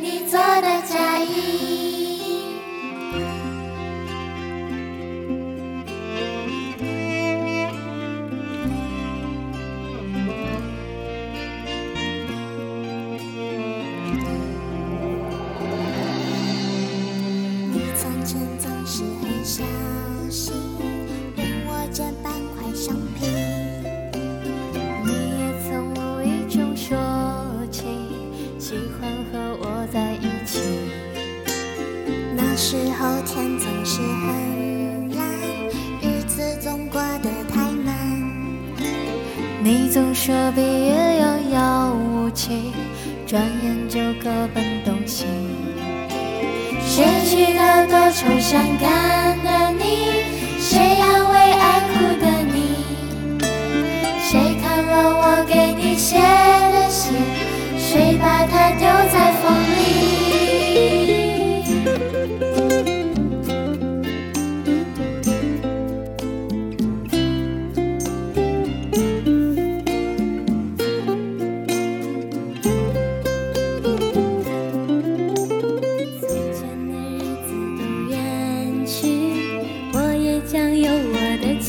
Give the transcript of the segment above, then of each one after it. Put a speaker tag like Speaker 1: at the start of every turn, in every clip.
Speaker 1: 你做的嫁衣？
Speaker 2: 你从前总是很小心，问我这半块橡皮。你也曾无意中说起，喜欢时候天总是很蓝，日子总过得太慢。你总说毕业遥遥无期，转眼就各奔东西。
Speaker 1: 失去了多愁善感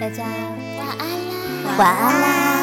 Speaker 2: 大家
Speaker 1: 晚安啦，
Speaker 2: 晚安啦。